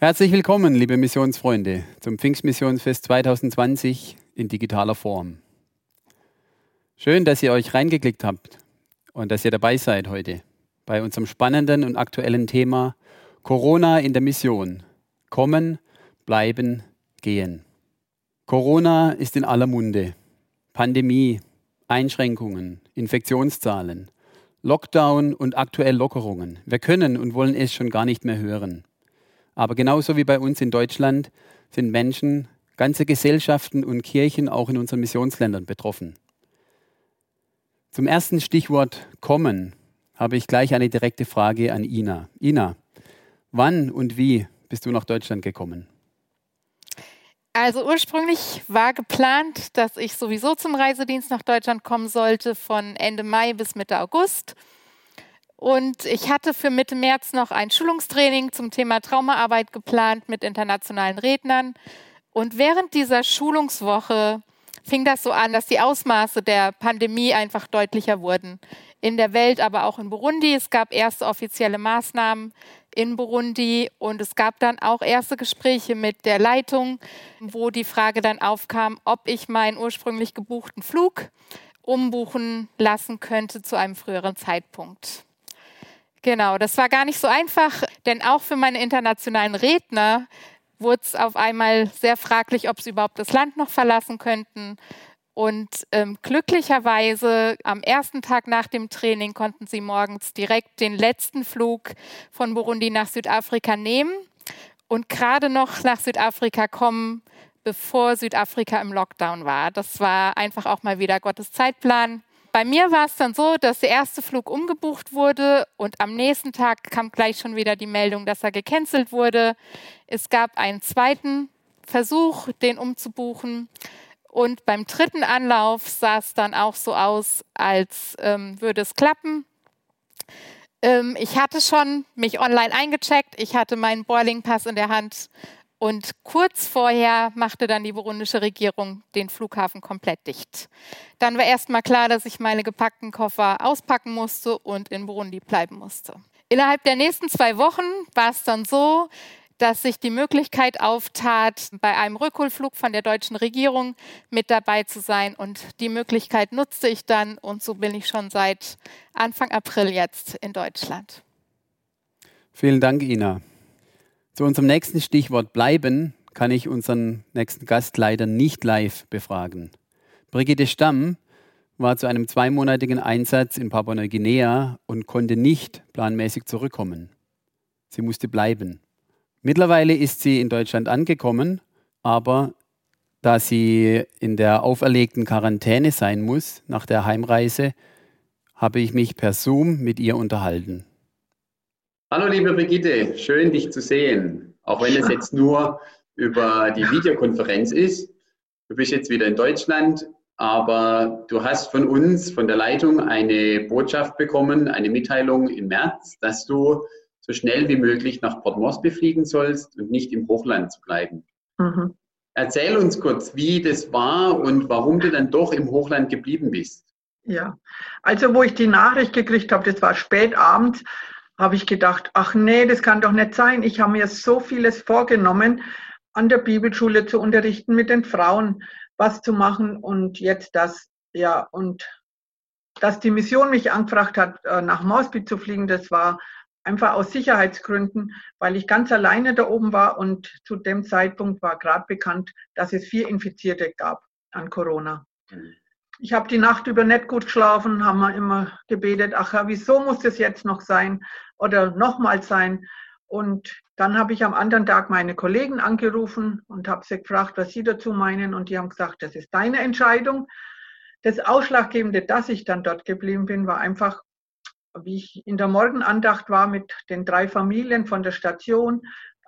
Herzlich willkommen, liebe Missionsfreunde, zum Pfingstmissionsfest 2020 in digitaler Form. Schön, dass ihr euch reingeklickt habt und dass ihr dabei seid heute bei unserem spannenden und aktuellen Thema Corona in der Mission. Kommen, bleiben, gehen. Corona ist in aller Munde. Pandemie, Einschränkungen, Infektionszahlen, Lockdown und aktuell Lockerungen. Wir können und wollen es schon gar nicht mehr hören. Aber genauso wie bei uns in Deutschland sind Menschen, ganze Gesellschaften und Kirchen auch in unseren Missionsländern betroffen. Zum ersten Stichwort kommen habe ich gleich eine direkte Frage an Ina. Ina, wann und wie bist du nach Deutschland gekommen? Also ursprünglich war geplant, dass ich sowieso zum Reisedienst nach Deutschland kommen sollte von Ende Mai bis Mitte August. Und ich hatte für Mitte März noch ein Schulungstraining zum Thema Traumaarbeit geplant mit internationalen Rednern. Und während dieser Schulungswoche fing das so an, dass die Ausmaße der Pandemie einfach deutlicher wurden. In der Welt, aber auch in Burundi. Es gab erste offizielle Maßnahmen in Burundi und es gab dann auch erste Gespräche mit der Leitung, wo die Frage dann aufkam, ob ich meinen ursprünglich gebuchten Flug umbuchen lassen könnte zu einem früheren Zeitpunkt. Genau, das war gar nicht so einfach, denn auch für meine internationalen Redner wurde es auf einmal sehr fraglich, ob sie überhaupt das Land noch verlassen könnten. Und ähm, glücklicherweise am ersten Tag nach dem Training konnten sie morgens direkt den letzten Flug von Burundi nach Südafrika nehmen und gerade noch nach Südafrika kommen, bevor Südafrika im Lockdown war. Das war einfach auch mal wieder Gottes Zeitplan. Bei mir war es dann so, dass der erste Flug umgebucht wurde und am nächsten Tag kam gleich schon wieder die Meldung, dass er gecancelt wurde. Es gab einen zweiten Versuch, den umzubuchen. Und beim dritten Anlauf sah es dann auch so aus, als ähm, würde es klappen. Ähm, ich hatte schon mich online eingecheckt, ich hatte meinen Boarding-Pass in der Hand und kurz vorher machte dann die burundische Regierung den Flughafen komplett dicht. Dann war erstmal klar, dass ich meine gepackten Koffer auspacken musste und in Burundi bleiben musste. Innerhalb der nächsten zwei Wochen war es dann so, dass sich die Möglichkeit auftat, bei einem Rückholflug von der deutschen Regierung mit dabei zu sein. Und die Möglichkeit nutzte ich dann und so bin ich schon seit Anfang April jetzt in Deutschland. Vielen Dank, Ina. Zu unserem nächsten Stichwort bleiben kann ich unseren nächsten Gast leider nicht live befragen. Brigitte Stamm war zu einem zweimonatigen Einsatz in Papua-Neuguinea und konnte nicht planmäßig zurückkommen. Sie musste bleiben. Mittlerweile ist sie in Deutschland angekommen, aber da sie in der auferlegten Quarantäne sein muss nach der Heimreise, habe ich mich per Zoom mit ihr unterhalten. Hallo liebe Brigitte, schön dich zu sehen, auch wenn es jetzt nur über die Videokonferenz ist. Du bist jetzt wieder in Deutschland, aber du hast von uns, von der Leitung, eine Botschaft bekommen, eine Mitteilung im März, dass du so schnell wie möglich nach Port Moresby fliegen sollst und nicht im Hochland zu bleiben. Mhm. Erzähl uns kurz, wie das war und warum du dann doch im Hochland geblieben bist. Ja, also wo ich die Nachricht gekriegt habe, das war spät abends, habe ich gedacht, ach nee, das kann doch nicht sein. Ich habe mir so vieles vorgenommen, an der Bibelschule zu unterrichten, mit den Frauen was zu machen und jetzt das, ja, und dass die Mission mich angefragt hat, äh, nach Moresby zu fliegen, das war einfach aus Sicherheitsgründen, weil ich ganz alleine da oben war und zu dem Zeitpunkt war gerade bekannt, dass es vier Infizierte gab an Corona. Ich habe die Nacht über nicht gut geschlafen, haben wir immer gebetet, ach ja, wieso muss das jetzt noch sein oder nochmal sein? Und dann habe ich am anderen Tag meine Kollegen angerufen und habe sie gefragt, was sie dazu meinen. Und die haben gesagt, das ist deine Entscheidung. Das Ausschlaggebende, dass ich dann dort geblieben bin, war einfach, wie ich in der Morgenandacht war mit den drei Familien von der Station,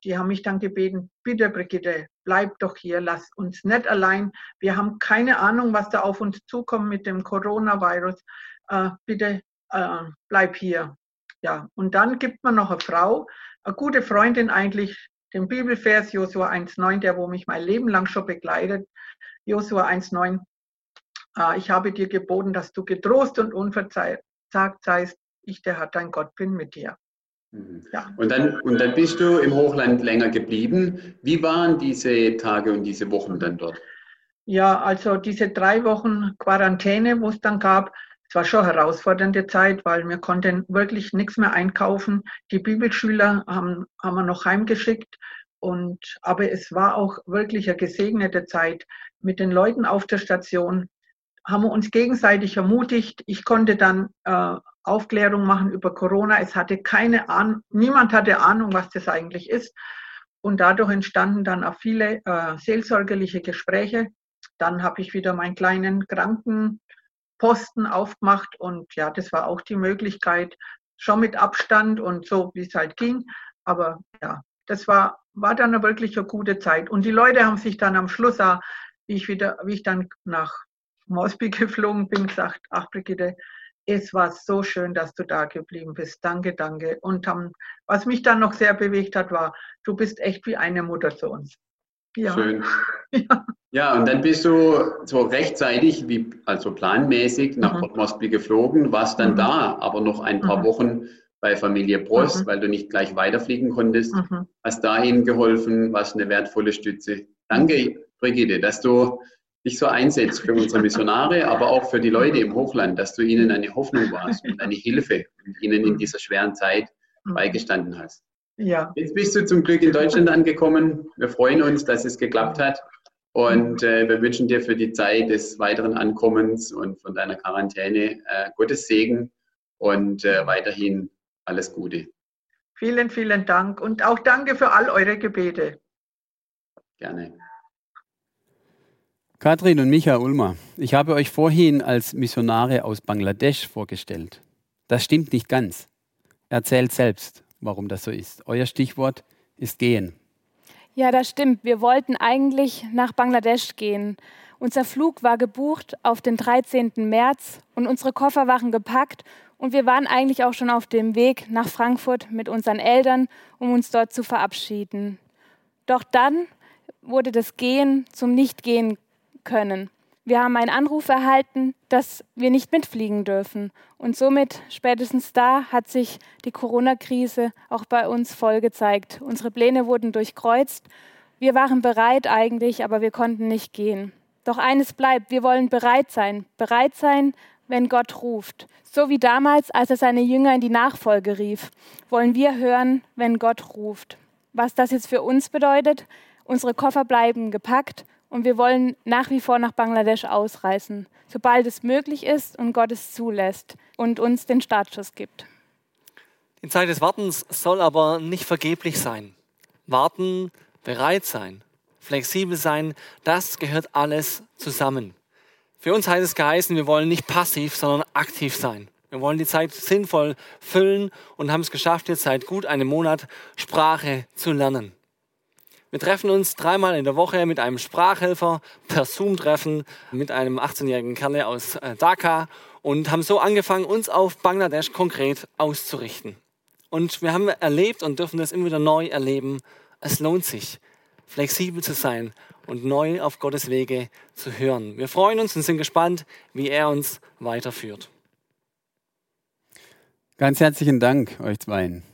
die haben mich dann gebeten, bitte Brigitte, bleib doch hier, lass uns nicht allein. Wir haben keine Ahnung, was da auf uns zukommt mit dem Coronavirus. Äh, bitte äh, bleib hier. Ja, und dann gibt man noch eine Frau, eine gute Freundin eigentlich, den Bibelvers Josua 1,9, der wo mich mein Leben lang schon begleitet. Josua 1,9. Äh, ich habe dir geboten, dass du getrost und unverzagt seist. Ich, der Herr, dein Gott, bin mit dir. Mhm. Ja. Und, dann, und dann bist du im Hochland länger geblieben. Wie waren diese Tage und diese Wochen dann dort? Ja, also diese drei Wochen Quarantäne, wo es dann gab, es war schon herausfordernde Zeit, weil wir konnten wirklich nichts mehr einkaufen. Die Bibelschüler haben, haben wir noch heimgeschickt. Und, aber es war auch wirklich eine gesegnete Zeit mit den Leuten auf der Station. Haben wir uns gegenseitig ermutigt. Ich konnte dann äh, Aufklärung machen über Corona. Es hatte keine Ahnung, niemand hatte Ahnung, was das eigentlich ist. Und dadurch entstanden dann auch viele äh, seelsorgerliche Gespräche. Dann habe ich wieder meinen kleinen Krankenposten aufgemacht und ja, das war auch die Möglichkeit, schon mit Abstand und so, wie es halt ging. Aber ja, das war, war dann eine wirklich eine gute Zeit. Und die Leute haben sich dann am Schluss auch, wie ich wieder, wie ich dann nach Mosby geflogen bin, gesagt, ach Brigitte, es war so schön, dass du da geblieben bist. Danke, danke. Und um, was mich dann noch sehr bewegt hat, war, du bist echt wie eine Mutter zu uns. Ja. Schön. Ja. ja, und dann bist du so rechtzeitig, wie, also planmäßig nach mhm. Port Moresby geflogen, warst dann mhm. da, aber noch ein paar mhm. Wochen bei Familie Bross, mhm. weil du nicht gleich weiterfliegen konntest. Mhm. Hast dahin geholfen, warst eine wertvolle Stütze. Danke, Brigitte, dass du dich so einsetzt für unsere Missionare, aber auch für die Leute im Hochland, dass du ihnen eine Hoffnung warst und eine Hilfe und ihnen in dieser schweren Zeit beigestanden hast. Ja. Jetzt bist du zum Glück in Deutschland angekommen. Wir freuen uns, dass es geklappt hat. Und äh, wir wünschen dir für die Zeit des weiteren Ankommens und von deiner Quarantäne äh, Gottes Segen und äh, weiterhin alles Gute. Vielen, vielen Dank und auch danke für all eure Gebete. Gerne. Katrin und Micha Ulmer, ich habe euch vorhin als Missionare aus Bangladesch vorgestellt. Das stimmt nicht ganz. Erzählt selbst, warum das so ist. Euer Stichwort ist gehen. Ja, das stimmt. Wir wollten eigentlich nach Bangladesch gehen. Unser Flug war gebucht auf den 13. März und unsere Koffer waren gepackt und wir waren eigentlich auch schon auf dem Weg nach Frankfurt mit unseren Eltern, um uns dort zu verabschieden. Doch dann wurde das Gehen zum Nichtgehen können. Wir haben einen Anruf erhalten, dass wir nicht mitfliegen dürfen. Und somit, spätestens da, hat sich die Corona-Krise auch bei uns voll gezeigt. Unsere Pläne wurden durchkreuzt. Wir waren bereit eigentlich, aber wir konnten nicht gehen. Doch eines bleibt, wir wollen bereit sein. Bereit sein, wenn Gott ruft. So wie damals, als er seine Jünger in die Nachfolge rief, wollen wir hören, wenn Gott ruft. Was das jetzt für uns bedeutet, unsere Koffer bleiben gepackt und wir wollen nach wie vor nach Bangladesch ausreisen, sobald es möglich ist und Gott es zulässt und uns den Startschuss gibt. Die Zeit des Wartens soll aber nicht vergeblich sein. Warten, bereit sein, flexibel sein, das gehört alles zusammen. Für uns heißt es geheißen, wir wollen nicht passiv, sondern aktiv sein. Wir wollen die Zeit sinnvoll füllen und haben es geschafft, jetzt seit gut einem Monat Sprache zu lernen. Wir treffen uns dreimal in der Woche mit einem Sprachhelfer per Zoom-Treffen mit einem 18-jährigen Kerl aus äh, Dhaka und haben so angefangen, uns auf Bangladesch konkret auszurichten. Und wir haben erlebt und dürfen das immer wieder neu erleben. Es lohnt sich, flexibel zu sein und neu auf Gottes Wege zu hören. Wir freuen uns und sind gespannt, wie er uns weiterführt. Ganz herzlichen Dank euch zweien.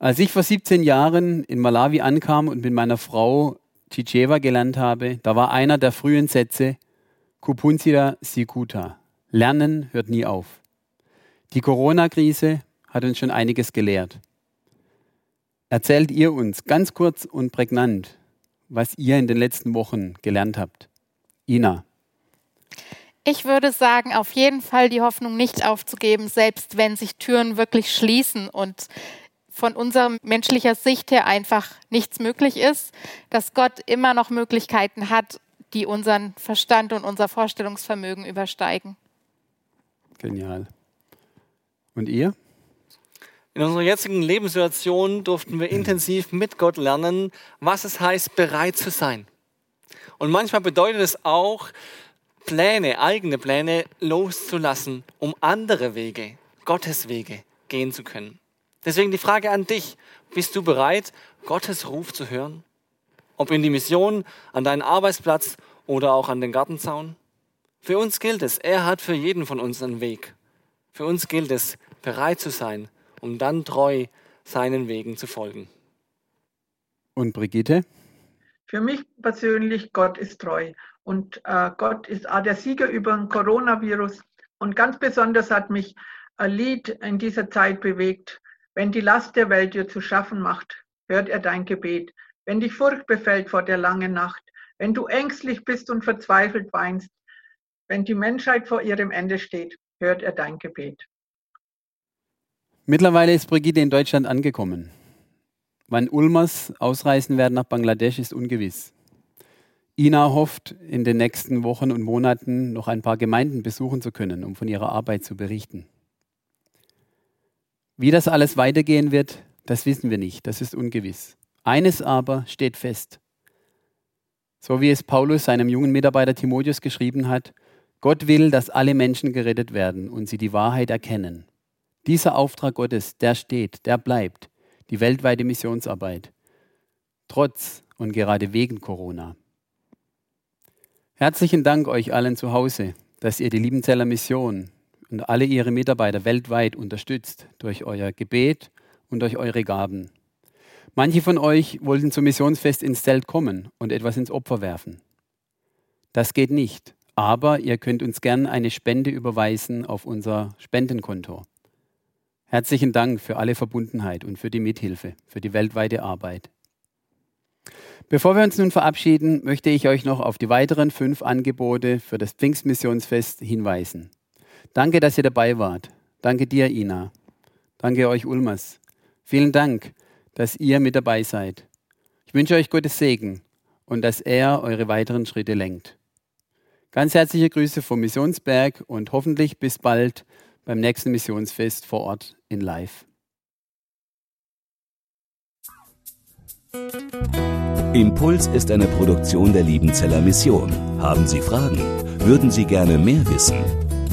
Als ich vor 17 Jahren in Malawi ankam und mit meiner Frau Chichewa gelernt habe, da war einer der frühen Sätze Kupunsira Sikuta. Lernen hört nie auf. Die Corona-Krise hat uns schon einiges gelehrt. Erzählt ihr uns ganz kurz und prägnant, was ihr in den letzten Wochen gelernt habt. Ina. Ich würde sagen, auf jeden Fall die Hoffnung nicht aufzugeben, selbst wenn sich Türen wirklich schließen und von unserer menschlicher Sicht her einfach nichts möglich ist, dass Gott immer noch Möglichkeiten hat, die unseren Verstand und unser Vorstellungsvermögen übersteigen. Genial. Und ihr? In unserer jetzigen Lebenssituation durften wir intensiv mit Gott lernen, was es heißt, bereit zu sein. Und manchmal bedeutet es auch, Pläne, eigene Pläne loszulassen, um andere Wege, Gottes Wege gehen zu können. Deswegen die Frage an dich, bist du bereit, Gottes Ruf zu hören? Ob in die Mission, an deinen Arbeitsplatz oder auch an den Gartenzaun? Für uns gilt es, er hat für jeden von uns einen Weg. Für uns gilt es, bereit zu sein, um dann treu seinen Wegen zu folgen. Und Brigitte? Für mich persönlich, Gott ist treu. Und äh, Gott ist auch der Sieger über den Coronavirus. Und ganz besonders hat mich ein Lied in dieser Zeit bewegt. Wenn die Last der Welt dir zu schaffen macht, hört er dein Gebet. Wenn dich Furcht befällt vor der langen Nacht, wenn du ängstlich bist und verzweifelt weinst, wenn die Menschheit vor ihrem Ende steht, hört er dein Gebet. Mittlerweile ist Brigitte in Deutschland angekommen. Wann Ulmers ausreisen werden nach Bangladesch, ist ungewiss. Ina hofft, in den nächsten Wochen und Monaten noch ein paar Gemeinden besuchen zu können, um von ihrer Arbeit zu berichten. Wie das alles weitergehen wird, das wissen wir nicht, das ist ungewiss. Eines aber steht fest. So wie es Paulus seinem jungen Mitarbeiter Timotheus geschrieben hat, Gott will, dass alle Menschen gerettet werden und sie die Wahrheit erkennen. Dieser Auftrag Gottes, der steht, der bleibt, die weltweite Missionsarbeit, trotz und gerade wegen Corona. Herzlichen Dank euch allen zu Hause, dass ihr die Liebenzeller Mission und alle ihre Mitarbeiter weltweit unterstützt durch euer Gebet und durch eure Gaben. Manche von euch wollten zum Missionsfest ins Zelt kommen und etwas ins Opfer werfen. Das geht nicht, aber ihr könnt uns gern eine Spende überweisen auf unser Spendenkonto. Herzlichen Dank für alle Verbundenheit und für die Mithilfe, für die weltweite Arbeit. Bevor wir uns nun verabschieden, möchte ich euch noch auf die weiteren fünf Angebote für das Pfingstmissionsfest hinweisen. Danke, dass ihr dabei wart. Danke dir, Ina. Danke euch, Ulmers. Vielen Dank, dass ihr mit dabei seid. Ich wünsche euch Gottes Segen und dass er eure weiteren Schritte lenkt. Ganz herzliche Grüße vom Missionsberg und hoffentlich bis bald beim nächsten Missionsfest vor Ort in Live. Impuls ist eine Produktion der Liebenzeller Mission. Haben Sie Fragen? Würden Sie gerne mehr wissen?